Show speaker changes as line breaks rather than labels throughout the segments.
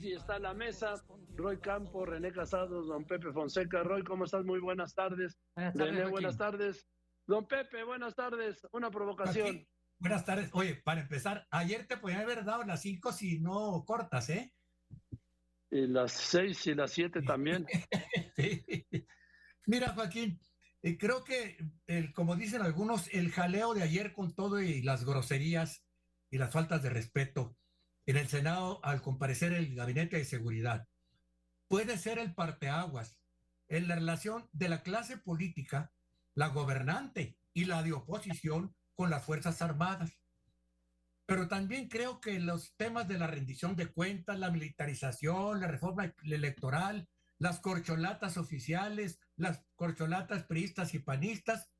Y está en la mesa Roy Campo, René Casados, don Pepe Fonseca. Roy, ¿cómo estás? Muy buenas tardes.
Buenas tardes
René, buenas tardes. Don Pepe, buenas tardes. Una provocación.
buenas tardes. Oye, para empezar, ayer te podían haber dado las cinco si no cortas, ¿eh?
Y las seis y las siete también.
Mira, Joaquín, eh, creo que, el, como dicen algunos, el jaleo de ayer con todo y las groserías y las faltas de respeto en el Senado al comparecer el Gabinete de Seguridad. Puede ser el parteaguas en la relación de la clase política, la gobernante y la de oposición con las Fuerzas Armadas. Pero también creo que los temas de la rendición de cuentas, la militarización, la reforma electoral, las corcholatas oficiales, las corcholatas priistas y panistas,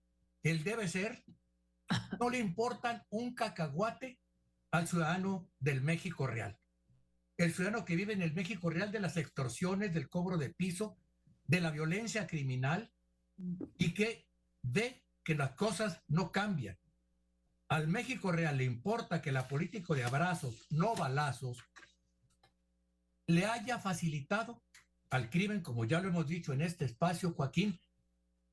él debe ser, no le importan un cacahuate al ciudadano del México real. El ciudadano que vive en el México real de las extorsiones, del cobro de piso, de la violencia criminal y que ve que las cosas no cambian. Al México real le importa que la política de abrazos, no balazos, le haya facilitado al crimen, como ya lo hemos dicho en este espacio, Joaquín,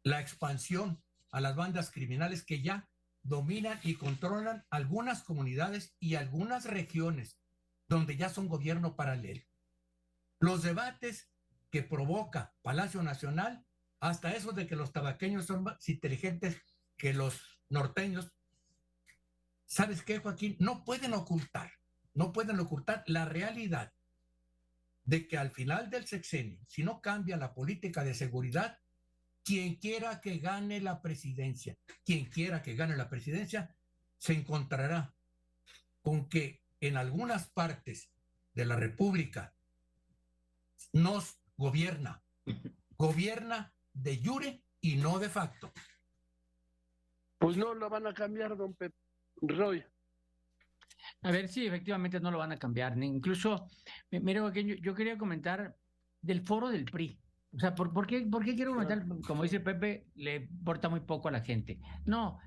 la expansión a las bandas criminales que ya dominan y controlan algunas comunidades y algunas regiones donde ya son gobierno paralelo. Los debates que provoca Palacio Nacional, hasta eso de que los tabaqueños son más inteligentes que los norteños, ¿sabes qué, Joaquín? No pueden ocultar, no pueden ocultar la realidad de que al final del sexenio, si no cambia la política de seguridad, quien quiera que gane la presidencia, quien quiera que gane la presidencia, se encontrará con que en algunas partes de la República nos gobierna, gobierna de jure y no de facto.
Pues no lo van a cambiar, don Pepe Roy.
A ver, sí, efectivamente no lo van a cambiar. Incluso, mire, yo, yo quería comentar del foro del PRI. O sea, ¿por, qué, ¿por qué quiero comentar? Como dice Pepe, le importa muy poco a la gente. No,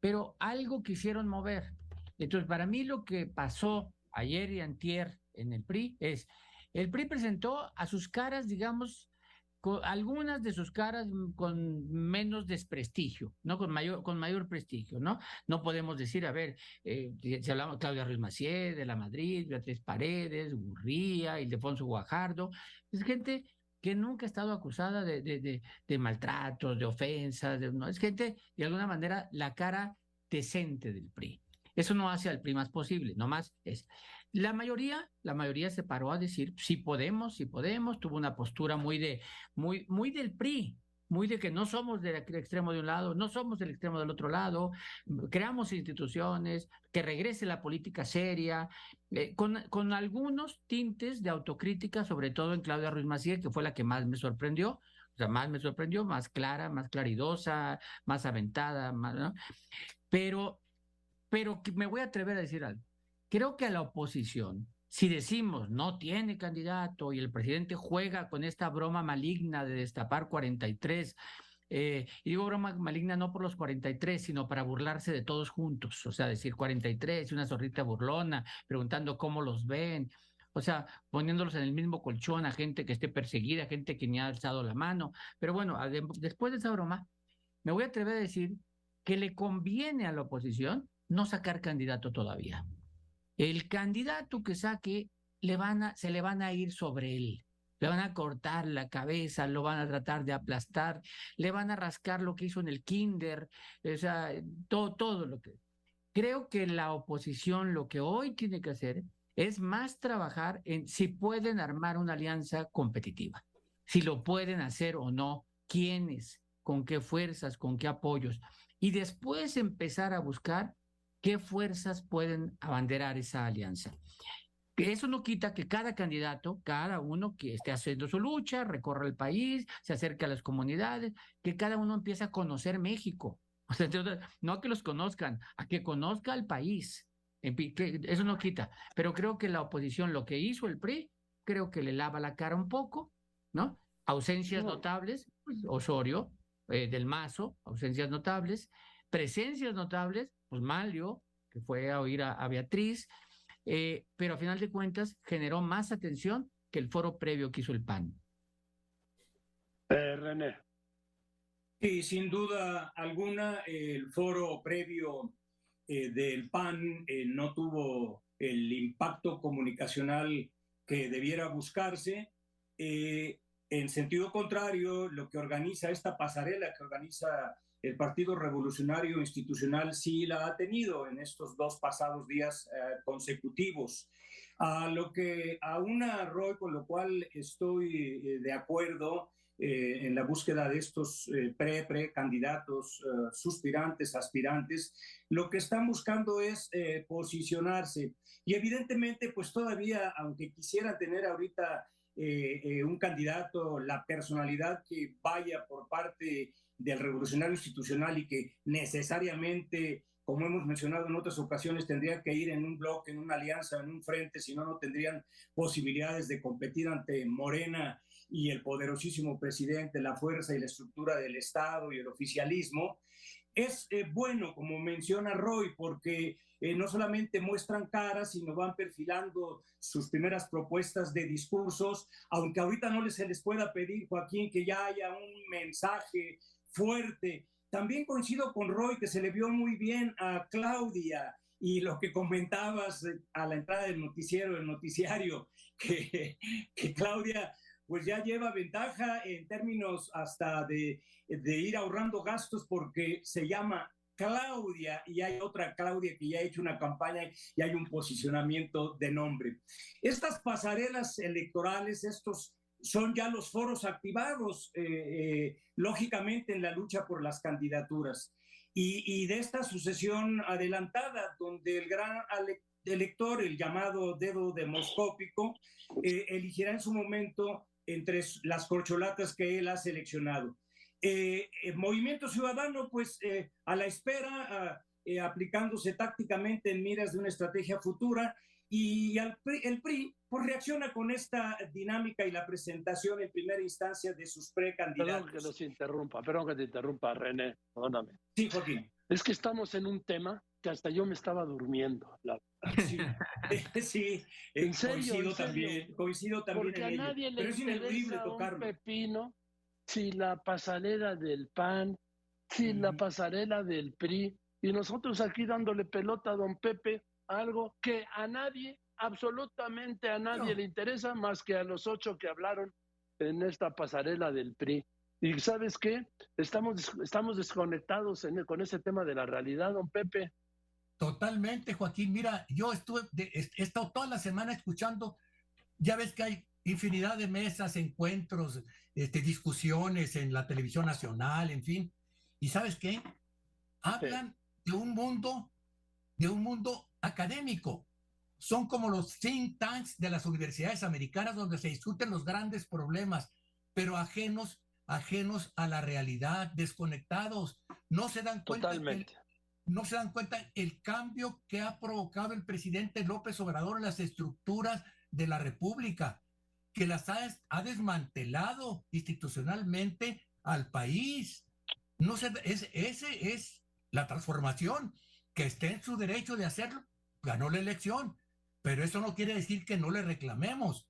pero algo quisieron mover. Entonces, para mí lo que pasó ayer y antier en el PRI es, el PRI presentó a sus caras, digamos, con algunas de sus caras con menos desprestigio, ¿no? Con mayor, con mayor prestigio, ¿no? No podemos decir, a ver, eh, si hablamos Claudia Ruiz Macié, de la Madrid, Beatriz Paredes, Gurría, Ildefonso Guajardo, es gente que nunca ha estado acusada de, de, de, maltratos, de ofensas, de, ¿no? es gente, de alguna manera, la cara decente del PRI. Eso no hace al PRI más posible, nomás es. La mayoría, la mayoría se paró a decir, sí podemos, sí podemos, tuvo una postura muy de, muy, muy del PRI, muy de que no somos del extremo de un lado, no somos del extremo del otro lado, creamos instituciones, que regrese la política seria, eh, con, con, algunos tintes de autocrítica, sobre todo en Claudia Ruiz Maciel, que fue la que más me sorprendió, o sea, más me sorprendió, más clara, más claridosa, más aventada, más, ¿no? Pero, pero me voy a atrever a decir algo. Creo que a la oposición, si decimos no tiene candidato y el presidente juega con esta broma maligna de destapar 43, eh, y digo broma maligna no por los 43, sino para burlarse de todos juntos, o sea, decir 43 y una zorrita burlona, preguntando cómo los ven, o sea, poniéndolos en el mismo colchón a gente que esté perseguida, gente que ni ha alzado la mano. Pero bueno, después de esa broma, me voy a atrever a decir que le conviene a la oposición no sacar candidato todavía el candidato que saque le van a, se le van a ir sobre él. Le van a cortar la cabeza, lo van a tratar de aplastar, le van a rascar lo que hizo en el kinder, o sea, todo, todo lo que... Creo que la oposición lo que hoy tiene que hacer es más trabajar en si pueden armar una alianza competitiva, si lo pueden hacer o no, quiénes, con qué fuerzas, con qué apoyos, y después empezar a buscar qué fuerzas pueden abanderar esa alianza. Eso no quita que cada candidato, cada uno que esté haciendo su lucha, recorra el país, se acerque a las comunidades, que cada uno empiece a conocer México. O sea, no a que los conozcan, a que conozca al país. Eso no quita. Pero creo que la oposición, lo que hizo el PRI, creo que le lava la cara un poco, ¿no? Ausencias notables, pues, Osorio, eh, del Mazo, ausencias notables, presencias notables, Malio, que fue a oír a, Beatriz, eh, pero a final de cuentas generó más atención que el foro previo que hizo el PAN.
Eh, René.
Sí, sin duda alguna, el foro previo eh, del PAN eh, no tuvo el impacto comunicacional que debiera buscarse. en sentido contrario, lo que organiza esta pasarela que organiza el Partido Revolucionario Institucional sí la ha tenido en estos dos pasados días consecutivos. A lo que a una, Roy, con lo cual estoy de acuerdo, eh, en la búsqueda de estos eh, pre-pre-candidatos, eh, suspirantes, aspirantes, lo que están buscando es posicionarse. Y evidentemente, pues todavía, aunque quisiera tener ahorita un candidato, la personalidad que vaya por parte del revolucionario institucional y que necesariamente como hemos mencionado en otras ocasiones, tendría que ir en un bloque, en una alianza, en un frente, si no, no tendrían posibilidades de competir ante Morena y el poderosísimo presidente, la fuerza y la estructura del Estado y el oficialismo, es eh, bueno, como menciona Roy, porque eh, no solamente muestran caras, sino van perfilando sus primeras propuestas de discursos, aunque ahorita no se les pueda pedir, Joaquín, que ya haya un mensaje fuerte. También coincido con Roy, que se le vio muy bien a Claudia y lo que comentabas eh, a la entrada del noticiero, del noticiario, que, que Claudia pues ya lleva ventaja en términos hasta de, de ir ahorrando gastos porque se llama Claudia y hay otra Claudia que ya ha hecho una campaña y hay un posicionamiento de nombre. Estas pasarelas electorales, estos son ya los foros activados, eh, eh, lógicamente, en la lucha por las candidaturas. Y, de esta sucesión adelantada, donde el gran elector, el llamado dedo demoscópico, eh, elegirá en su momento entre las corcholatas que él ha seleccionado. El Movimiento Ciudadano, pues a la espera, aplicándose tácticamente en miras de una estrategia futura, y el PRI pues reacciona con esta dinámica y la presentación en primera instancia de sus precandidatos.
Perdón que los interrumpa, perdón que te interrumpa, René, perdóname.
Sí, Joaquín.
Es que estamos en un tema que hasta yo me estaba durmiendo. La...
Sí, sí ¿En serio, coincido también, coincido también
Porque a nadie le interesa un pepino si la pasarela del PAN, si la pasarela del PRI, y nosotros aquí dándole pelota a don Pepe, algo que a nadie, absolutamente a nadie le interesa más que a los ocho que hablaron en esta pasarela del PRI. Y sabes qué, estamos, estamos desconectados con ese tema de la realidad, don Pepe.
Totalmente, Joaquín. Mira, yo estuve, he estado toda la semana escuchando, ya ves que hay infinidad de mesas, encuentros, este, discusiones en la televisión nacional, en fin. ¿Y sabes qué? Hablan de un mundo, de un mundo académico. Son como los think tanks de las universidades americanas donde se discuten los grandes problemas, pero ajenos, ajenos a la realidad, desconectados. No se dan cuenta.
Totalmente
no se dan cuenta el cambio que ha provocado el presidente López Obrador en las estructuras de la República, que las ha, ha desmantelado institucionalmente al país. No se, es, ese es la transformación, que esté en su derecho de hacerlo, ganó la elección, pero eso no quiere decir que no le reclamemos.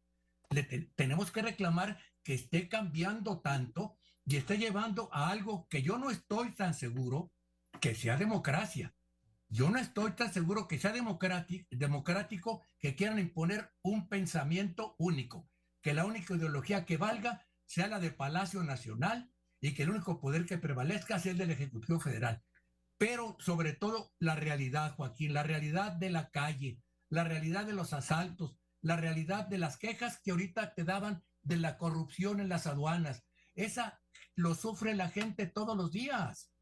Le tenemos que reclamar que esté cambiando tanto y esté llevando a algo que yo no estoy tan seguro que sea democracia. Yo no estoy tan seguro que sea democrático que quieran imponer un pensamiento único, que la única ideología que valga sea la del Palacio Nacional y que el único poder que prevalezca sea el del Ejecutivo Federal. Pero sobre todo la realidad, Joaquín, la realidad de la calle, la realidad de los asaltos, la realidad de las quejas que ahorita te daban de la corrupción en las aduanas. Esa lo sufre la gente todos los días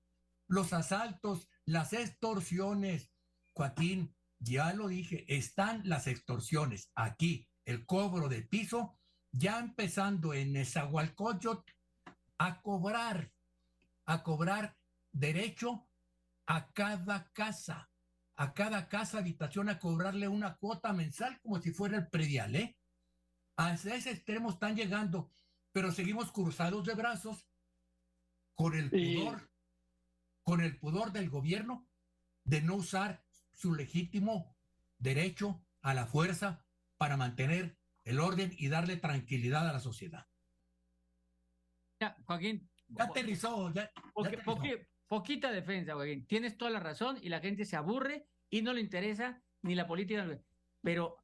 los asaltos, las extorsiones. Joaquín, ya lo dije, están las extorsiones aquí, el cobro de piso, ya empezando en Nezahualcóyotl a cobrar, a cobrar derecho a cada casa, a cada casa habitación, a cobrarle una cuota mensal como si fuera el predial, ¿eh? A ese extremo están llegando, pero seguimos cruzados de brazos con el pudor con el pudor del gobierno de no usar su legítimo derecho a la fuerza para mantener el orden y darle tranquilidad a la sociedad.
Ya, Joaquín.
Ya aterrizó, ya.
Poquita defensa, Joaquín. Tienes toda la razón y la gente se aburre y no le interesa ni la política. Pero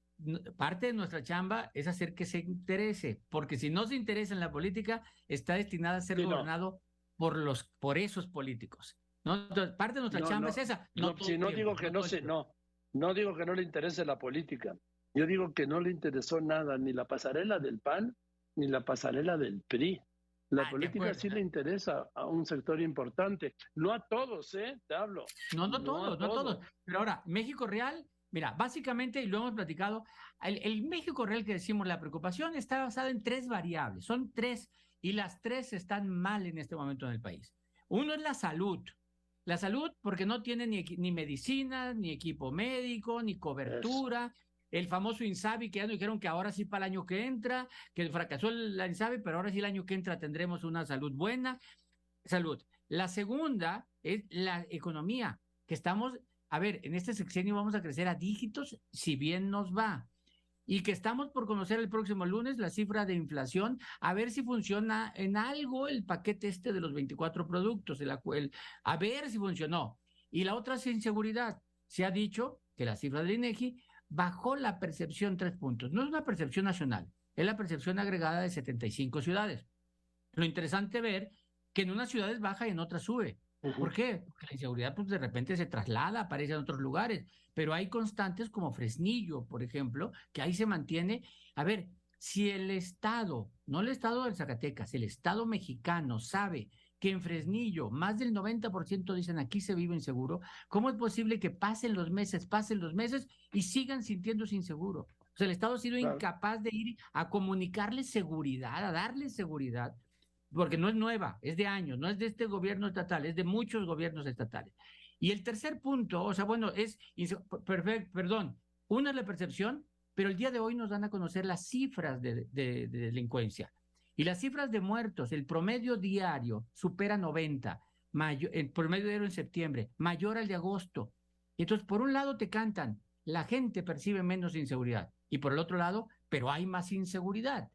parte de nuestra chamba es hacer que se interese, porque si no se interesa en la política, está destinada a ser gobernado por los por esos políticos. ¿no? parte de nuestra chamba es esa.
No, si no digo que no se, no, no digo que no le interese la política. Yo digo que no le interesó nada, ni la pasarela del PAN, ni la pasarela del PRI. La ah, política sí le interesa a un sector importante, no a todos, ¿eh? Te hablo.
No, no, todos, no todos. Pero ahora, México Real, mira, básicamente, y lo hemos platicado, el, México Real que decimos, la preocupación está basada en tres variables, son tres, y las tres están mal en este momento en el país. Uno es la salud. La salud porque no tiene ni, ni medicina, ni equipo médico, ni cobertura el famoso Insabi, que ya nos dijeron que ahora sí para el año que entra, que fracasó el Insabi, pero ahora sí el año que entra tendremos una salud buena. Salud. La segunda es la economía, que estamos, a ver, en este sexenio vamos a crecer a dígitos, si bien nos va. Y que estamos por conocer el próximo lunes la cifra de inflación, a ver si funciona en algo el paquete este de los 24 productos, el, a ver si funcionó. Y la otra es inseguridad. Se ha dicho que la cifra del INEGI bajó la percepción tres puntos. No es una percepción nacional, es la percepción agregada de 75 ciudades. Lo interesante ver que en unas ciudades baja y en otras sube. ¿Por qué? Porque la inseguridad pues de repente se traslada, aparece en otros lugares, pero hay constantes como Fresnillo, por ejemplo, que ahí se mantiene. A ver, si el Estado, no el Estado de Zacatecas, el Estado mexicano sabe que en Fresnillo más del 90% dicen aquí se vive inseguro, ¿cómo es posible que pasen los meses, pasen los meses y sigan sintiéndose inseguro? O sea, el Estado ha sido incapaz de ir a comunicarles seguridad, a darles seguridad, porque no es nueva, es de años, no es de este gobierno estatal, es de muchos gobiernos estatales. Y el tercer punto, o sea, bueno, es, perfecto, perdón, una es la percepción, pero el día de hoy nos dan a conocer las cifras de delincuencia. Y las cifras de muertos, el promedio diario supera 90, el promedio diario en septiembre, mayor al de agosto. Entonces, por un lado te cantan, la gente percibe menos inseguridad. Y por el otro lado, pero hay más inseguridad.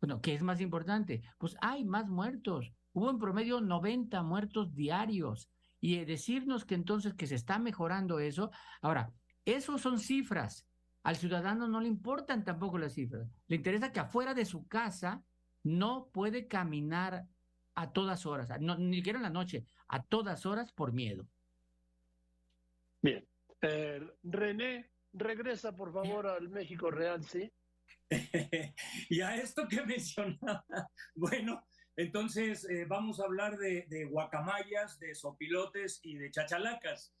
Bueno, ¿qué es más importante? Pues hay más muertos. Hubo en promedio 90 muertos diarios. Y decirnos que entonces que se está mejorando eso. Ahora, esos son cifras. Al ciudadano no le importan tampoco las cifras. Le interesa que afuera de su casa no puede caminar a todas horas, ni siquiera en la noche, a todas horas por miedo.
Bien. Eh, René, regresa por favor al México Real, ¿sí?
y a esto que mencionaba, bueno, entonces eh, vamos a hablar de, guacamayas, de sopilotes y de chachalacas.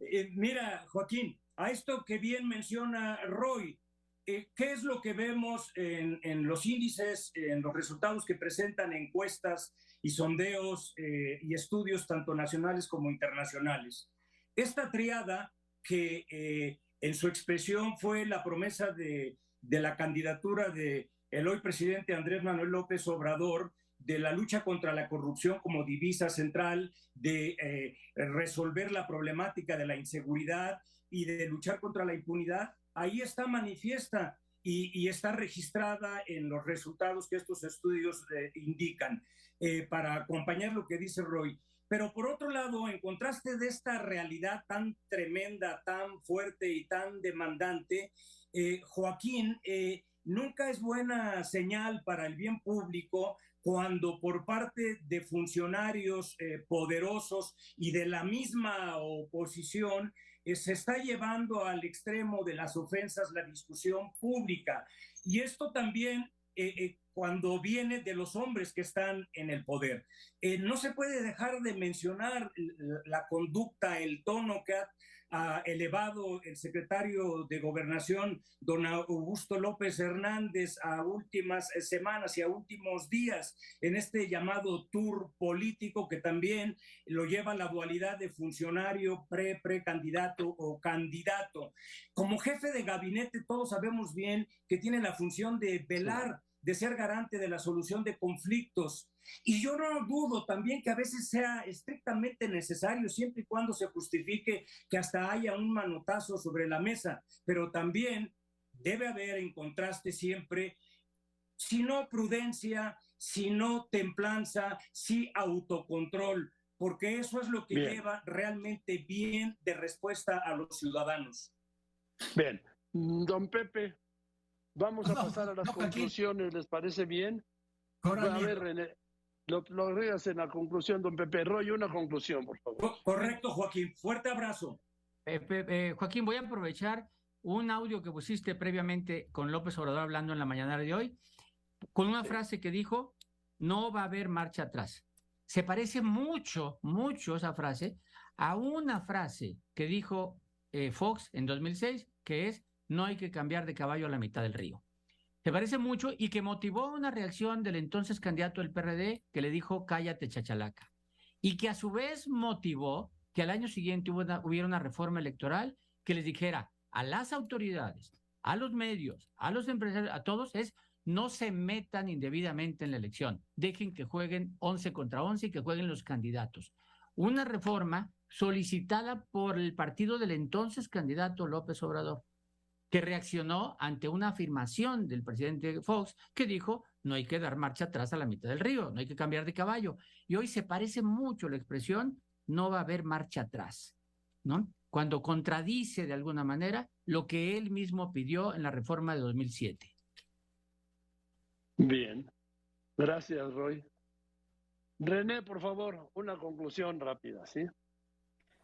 Eh, mira, Joaquín, a esto que bien menciona Roy, eh, ¿qué es lo que vemos en, los índices, en los resultados que presentan encuestas y sondeos eh, y estudios tanto nacionales como internacionales? Esta triada que eh, en su expresión fue la promesa de, de la candidatura de el hoy presidente Andrés Manuel López Obrador, de la lucha contra la corrupción como divisa central, de resolver la problemática de la inseguridad y de luchar contra la impunidad, ahí está manifiesta y, está registrada en los resultados que estos estudios eh, indican, eh, para acompañar lo que dice Roy. Pero por otro lado, en contraste de esta realidad tan tremenda, tan fuerte y tan demandante, eh, Joaquín, nunca es buena señal para el bien público cuando por parte de funcionarios poderosos y de la misma oposición se está llevando al extremo de las ofensas la discusión pública. Y esto también eh, eh, cuando viene de los hombres que están en el poder. no se puede dejar de mencionar la conducta, el tono que ha elevado el secretario de Gobernación, don Augusto López Hernández, a últimas semanas y a últimos días en este llamado tour político que también lo lleva la dualidad de funcionario, pre, precandidato o candidato. Como jefe de gabinete, todos sabemos bien que tiene la función de velar, de ser garante de la solución de conflictos. Y yo no dudo también que a veces sea estrictamente necesario, siempre y cuando se justifique que hasta haya un manotazo sobre la mesa, pero también debe haber en contraste siempre, si no prudencia, si no templanza, si autocontrol, porque eso es lo que lleva realmente bien de respuesta a los ciudadanos.
Bien, don Pepe, vamos a pasar a las conclusiones, ¿les parece bien? A ver, René, lo, lo en la conclusión, don Pepe Roy, una conclusión, por favor.
Correcto, Joaquín, fuerte abrazo.
Eh, Joaquín, voy a aprovechar un audio que pusiste previamente con López Obrador hablando en la mañana de hoy, con una frase que dijo, no va a haber marcha atrás. Se parece mucho, mucho esa frase a una frase que dijo eh, Fox en 2006, que es, no hay que cambiar de caballo a la mitad del río. Se parece mucho y que motivó una reacción del entonces candidato del PRD que le dijo, cállate chachalaca. Y que a su vez motivó que al año siguiente hubiera una reforma electoral que les dijera a las autoridades, a los medios, a los empresarios, a todos, es no se metan indebidamente en la elección. Dejen que jueguen 11 contra 11 y que jueguen los candidatos. Una reforma solicitada por el partido del entonces candidato López Obrador, que reaccionó ante una afirmación del presidente Fox que dijo, no hay que dar marcha atrás a la mitad del río, no hay que cambiar de caballo. Y hoy se parece mucho la expresión, no va a haber marcha atrás, ¿no? Cuando contradice de alguna manera lo que él mismo pidió en la reforma de 2007.
Bien, gracias, Roy. René, por favor, una conclusión rápida, ¿sí?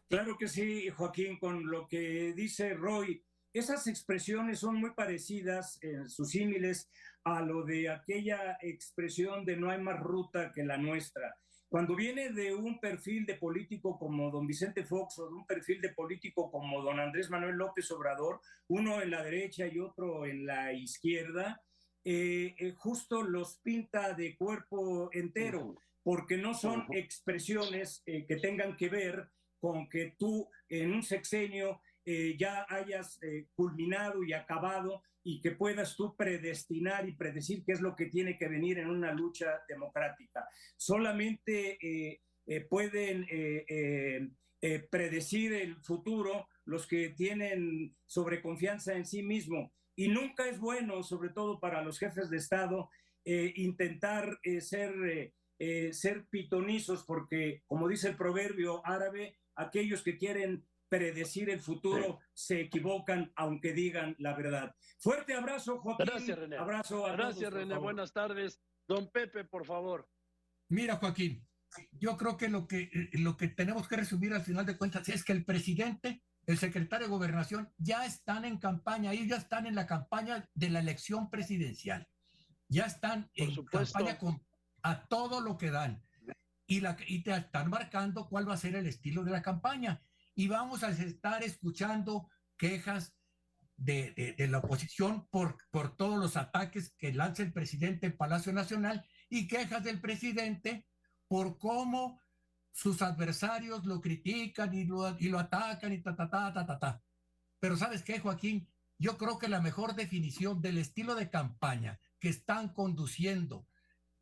Claro que sí, Joaquín, con lo que dice Roy. Esas expresiones son muy parecidas en sus símiles a lo de aquella expresión de no hay más ruta que la nuestra. Cuando viene de un perfil de político como don Vicente Fox o de un perfil de político como don Andrés Manuel López Obrador, uno en la derecha y otro en la izquierda, eh, eh, justo los pinta de cuerpo entero, porque no son expresiones eh, que tengan que ver con que tú en un sexenio ya hayas culminado y acabado y que puedas tú predestinar y predecir qué es lo que tiene que venir en una lucha democrática. Solamente pueden predecir el futuro los que tienen sobreconfianza en sí mismo y nunca es bueno, sobre todo para los jefes de Estado, eh, intentar eh, ser, eh, ser pitonizos, porque como dice el proverbio árabe, aquellos que quieren predecir el futuro se equivocan aunque digan la verdad. Fuerte abrazo, Joaquín.
Gracias, René.
Abrazo
a Gracias, René. Buenas tardes. Don Pepe, por favor.
Mira, Joaquín, yo creo que lo que, lo que tenemos que resumir al final de cuentas es que el presidente el secretario de Gobernación, ya están en campaña, ellos ya están en la campaña de la elección presidencial. Ya están en campaña con, a todo lo que dan. Y, la, y te están marcando cuál va a ser el estilo de la campaña. Y vamos a estar escuchando quejas de, de, la oposición por, por todos los ataques que lanza el presidente en Palacio Nacional y quejas del presidente por cómo sus adversarios lo critican y lo, y lo atacan y ta, ta, ta, ta, ta, ta. Pero sabes qué, Joaquín, yo creo que la mejor definición del estilo de campaña que están conduciendo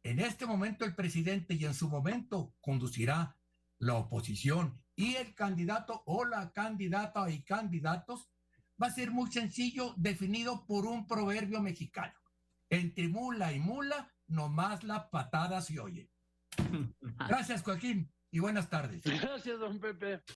en este momento el presidente y en su momento conducirá la oposición y el candidato o la candidata y candidatos va a ser muy sencillo, definido por un proverbio mexicano. Entre mula y mula, nomás la patada se oye. Gracias, Joaquín y buenas tardes.
Gracias, don Pepe.